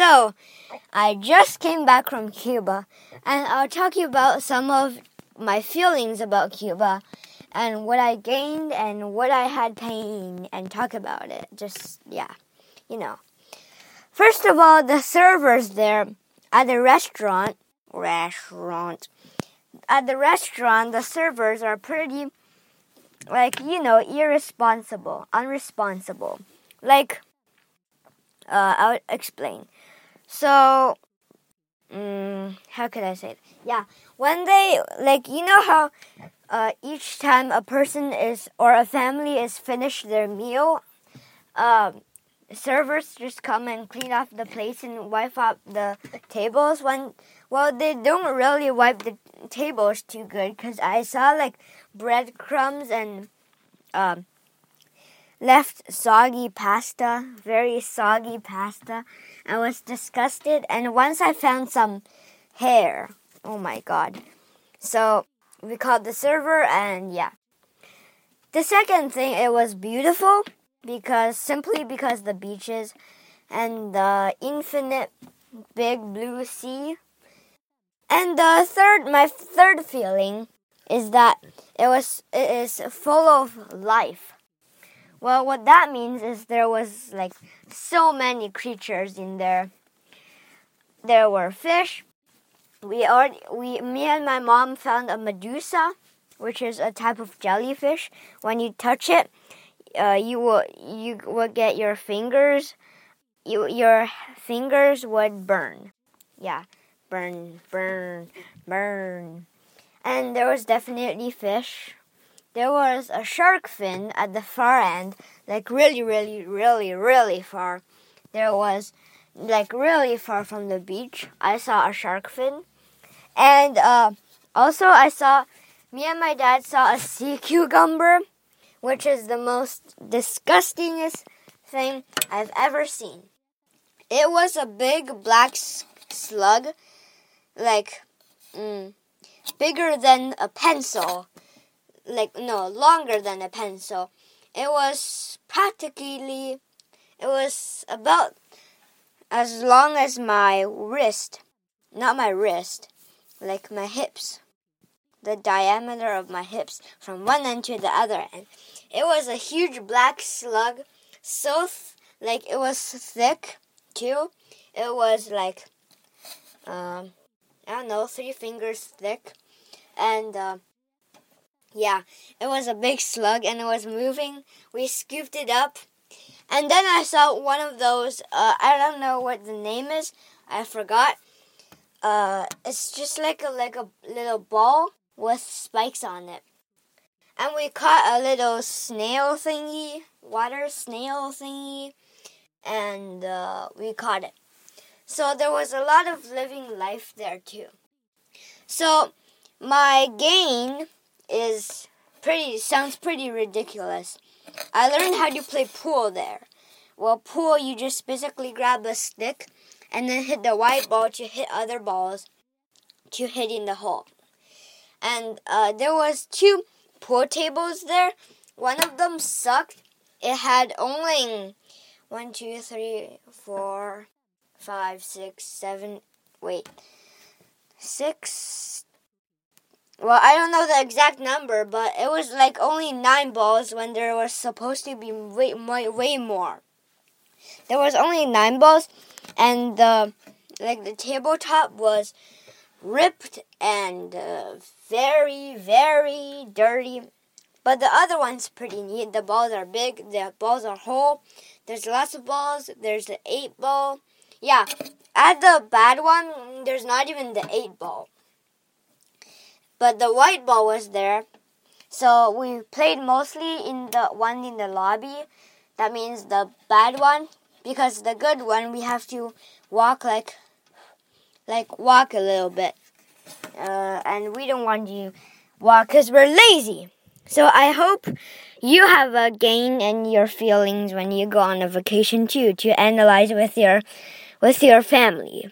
So, I just came back from Cuba, and I'll talk you about some of my feelings about Cuba and what I gained and what I had pain and talk about it. Just, yeah, you know. First of all, the servers there at the restaurant, restaurant, at the restaurant, the servers are pretty, like, you know, irresponsible, unresponsible. Like, uh, I'll explain. So, um, how could I say it? Yeah, when they, like, you know how uh, each time a person is or a family is finished their meal, uh, servers just come and clean off the plates and wipe up the tables. When well, they don't really wipe the tables too good because I saw like breadcrumbs and um, left soggy pasta, very soggy pasta. I was disgusted, and once I found some hair. Oh my god! So we called the server, and yeah. The second thing, it was beautiful because simply because the beaches and the infinite big blue sea. And the third, my third feeling is that it was it is full of life. Well, what that means is there was like so many creatures in there. There were fish. We already, we me and my mom found a medusa, which is a type of jellyfish. When you touch it, uh, you will you would get your fingers you your fingers would burn yeah burn burn burn and there was definitely fish there was a shark fin at the far end like really really really really far. There was like really far from the beach i saw a shark fin. And uh, also i saw me and my dad saw a sea cucumber which is the most disgustingest thing I've ever seen. It was a big black slug, like mm, bigger than a pencil, like no, longer than a pencil. It was practically, it was about as long as my wrist, not my wrist, like my hips the diameter of my hips from one end to the other end. It was a huge black slug, so like it was thick too. It was like um, I don't know, three fingers thick, and uh, yeah, it was a big slug, and it was moving. We scooped it up, and then I saw one of those. Uh, I don't know what the name is. I forgot. Uh, it's just like a like a little ball with spikes on it. And we caught a little snail thingy, water snail thingy, and uh, we caught it. So there was a lot of living life there too. So my gain is pretty sounds pretty ridiculous. I learned how to play pool there. Well, pool you just basically grab a stick and then hit the white ball to hit other balls to hit in the hole and uh, there was two pool tables there. One of them sucked. It had only one, two, three, four, five, six, seven. Wait, six. Well, I don't know the exact number, but it was like only nine balls when there was supposed to be way, way, way more. There was only nine balls, and the like the tabletop was ripped and uh, very, very dirty. But the other one's pretty neat. The balls are big, the balls are whole. There's lots of balls. There's the eight ball. Yeah, at the bad one, there's not even the eight ball. But the white ball was there. So we played mostly in the one in the lobby. That means the bad one. Because the good one, we have to walk like like walk a little bit. Uh, and we don't want you walk because we're lazy. So I hope you have a gain in your feelings when you go on a vacation too to analyze with your with your family.